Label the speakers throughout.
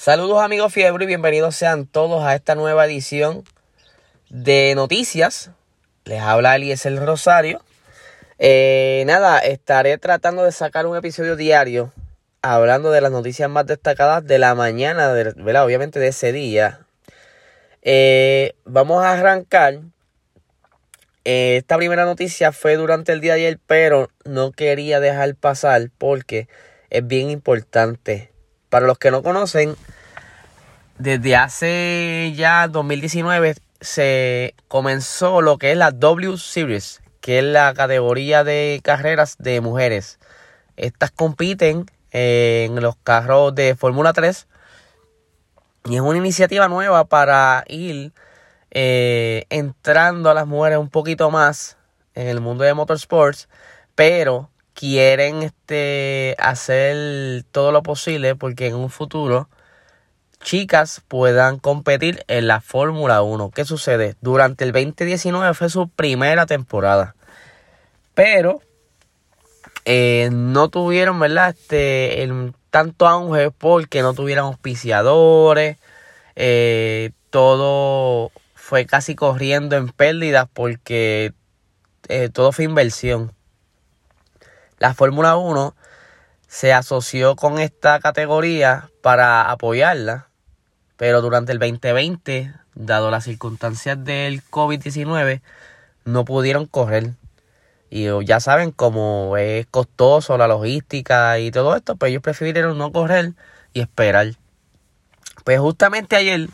Speaker 1: Saludos amigos Fiebre y bienvenidos sean todos a esta nueva edición de noticias. Les habla Eliezer Rosario. Eh, nada, estaré tratando de sacar un episodio diario hablando de las noticias más destacadas de la mañana, de, obviamente de ese día. Eh, vamos a arrancar. Eh, esta primera noticia fue durante el día de ayer, pero no quería dejar pasar porque es bien importante. Para los que no conocen, desde hace ya 2019 se comenzó lo que es la W Series, que es la categoría de carreras de mujeres. Estas compiten en los carros de Fórmula 3 y es una iniciativa nueva para ir eh, entrando a las mujeres un poquito más en el mundo de motorsports, pero quieren este, hacer todo lo posible porque en un futuro chicas puedan competir en la Fórmula 1. ¿Qué sucede? Durante el 2019 fue su primera temporada. Pero eh, no tuvieron, ¿verdad? Este, el, tanto auge porque no tuvieron auspiciadores. Eh, todo fue casi corriendo en pérdidas porque eh, todo fue inversión la Fórmula 1 se asoció con esta categoría para apoyarla, pero durante el 2020, dado las circunstancias del COVID-19, no pudieron correr. Y ya saben cómo es costoso la logística y todo esto, pues ellos prefirieron no correr y esperar. Pues justamente ayer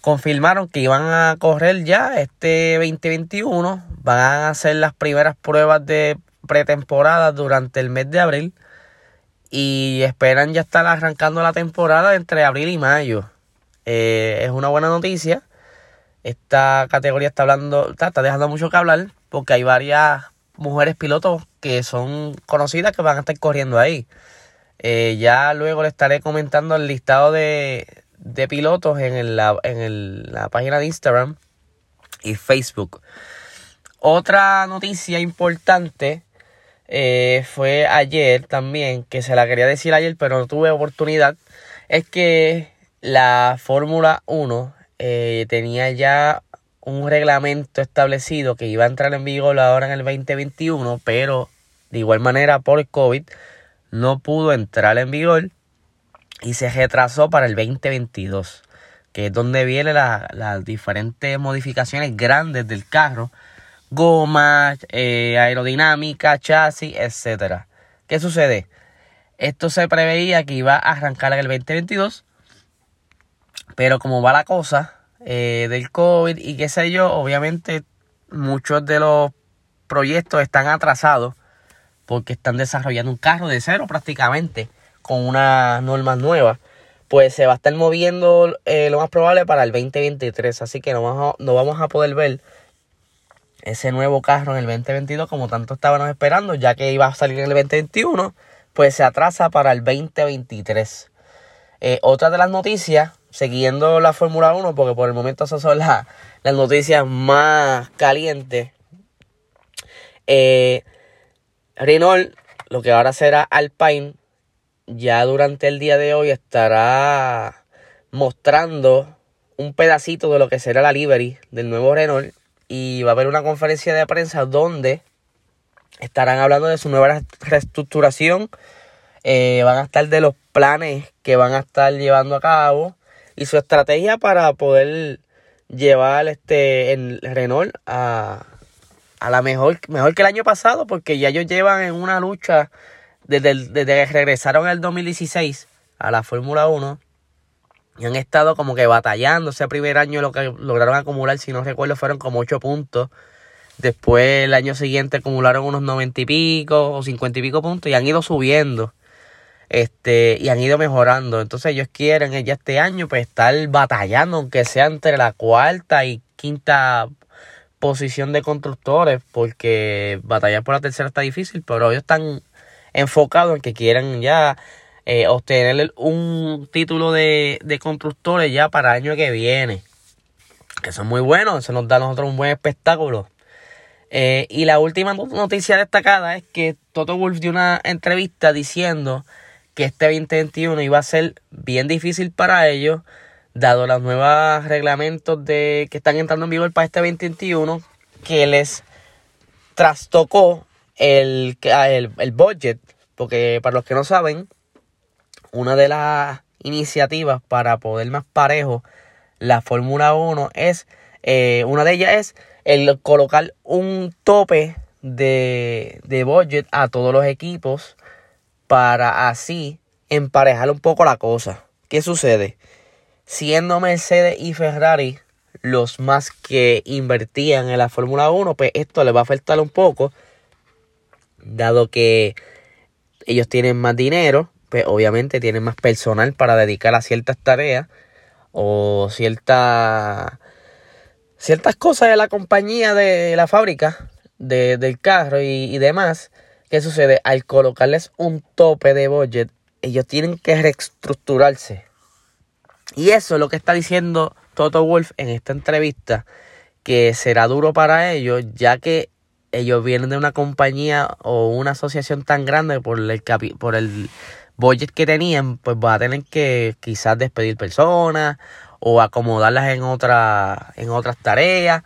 Speaker 1: confirmaron que iban a correr ya este 2021, van a hacer las primeras pruebas de pretemporada durante el mes de abril y esperan ya estar arrancando la temporada entre abril y mayo. Eh, es una buena noticia. Esta categoría está hablando, está, dejando mucho que hablar porque hay varias mujeres pilotos que son conocidas que van a estar corriendo ahí. Eh, ya luego le estaré comentando el listado de, de pilotos en, la, en la página de Instagram y Facebook. Otra noticia importante eh, fue ayer también, que se la quería decir ayer, pero no tuve oportunidad, es que la Fórmula 1 eh, tenía ya un reglamento establecido que iba a entrar en vigor ahora en el 2021, pero de igual manera por COVID no pudo entrar en vigor y se retrasó para el 2022, que es donde vienen las diferentes modificaciones grandes del carro goma, eh, aerodinámica, chasis, etcétera. ¿Qué sucede? Esto se preveía que iba a arrancar en el 2022, pero como va la cosa eh, del COVID y qué sé yo, obviamente muchos de los proyectos están atrasados porque están desarrollando un carro de cero prácticamente con una normas nuevas. Pues se va a estar moviendo eh, lo más probable para el 2023, así que no vamos no vamos a poder ver ese nuevo carro en el 2022 como tanto estábamos esperando, ya que iba a salir en el 2021, pues se atrasa para el 2023. Eh, otra de las noticias, siguiendo la Fórmula 1, porque por el momento esas son las noticias más calientes. Eh, Renault, lo que ahora será Alpine, ya durante el día de hoy estará mostrando un pedacito de lo que será la livery del nuevo Renault y va a haber una conferencia de prensa donde estarán hablando de su nueva reestructuración, eh, van a estar de los planes que van a estar llevando a cabo y su estrategia para poder llevar este el Renault a, a la mejor, mejor que el año pasado, porque ya ellos llevan en una lucha desde, desde que regresaron en el 2016 a la Fórmula 1 y han estado como que batallando. Ese primer año lo que lograron acumular, si no recuerdo, fueron como 8 puntos. Después el año siguiente acumularon unos 90 y pico o 50 y pico puntos y han ido subiendo. Este, y han ido mejorando. Entonces ellos quieren ya este año pues estar batallando, aunque sea entre la cuarta y quinta posición de constructores, porque batallar por la tercera está difícil, pero ellos están enfocados en que quieren ya eh, obtener un título de, constructores ya para el año que viene. Que son muy buenos, eso nos da a nosotros un buen espectáculo. Eh, y la última noticia destacada es que Toto Wolf dio una entrevista diciendo que este 2021 iba a ser bien difícil para ellos, dado los nuevos reglamentos de, que están entrando en vigor para este 2021, que les trastocó el, el, el budget, porque para los que no saben, una de las iniciativas para poder más parejo la Fórmula 1 es, eh, una de ellas es el colocar un tope de, de budget a todos los equipos para así emparejar un poco la cosa. ¿Qué sucede? Siendo Mercedes y Ferrari los más que invertían en la Fórmula 1, pues esto les va a afectar un poco, dado que ellos tienen más dinero, pues obviamente tienen más personal para dedicar a ciertas tareas o ciertas ciertas cosas de la compañía de la fábrica del carro y, y demás. ¿Qué sucede? Al colocarles un tope de budget, ellos tienen que reestructurarse. Y eso es lo que está diciendo Toto Wolf en esta entrevista, que será duro para ellos, ya que ellos vienen de una compañía o una asociación tan grande por el, por el budget que tenían, pues va a tener que quizás despedir personas o acomodarlas en, otra, en otras tareas.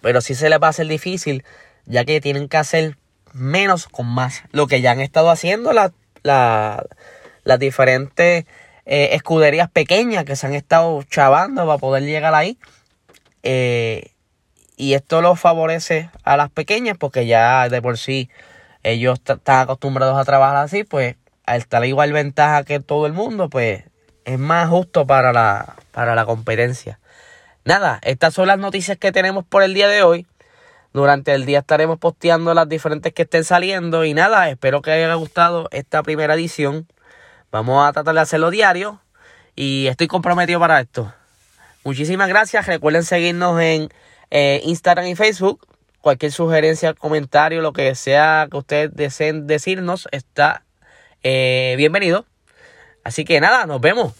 Speaker 1: Pero sí se les va a hacer difícil, ya que tienen que hacer menos con más. Lo que ya han estado haciendo la, las diferentes eh, escuderías pequeñas que se han estado chavando para poder llegar ahí. Eh, y esto lo favorece a las pequeñas porque ya de por sí ellos están acostumbrados a trabajar así, pues al estar igual ventaja que todo el mundo, pues es más justo para la, para la competencia. Nada, estas son las noticias que tenemos por el día de hoy. Durante el día estaremos posteando las diferentes que estén saliendo. Y nada, espero que haya gustado esta primera edición. Vamos a tratar de hacerlo diario y estoy comprometido para esto. Muchísimas gracias. Recuerden seguirnos en eh, Instagram y Facebook. Cualquier sugerencia, comentario, lo que sea que ustedes deseen decirnos, está eh, bienvenido. Así que nada, nos vemos.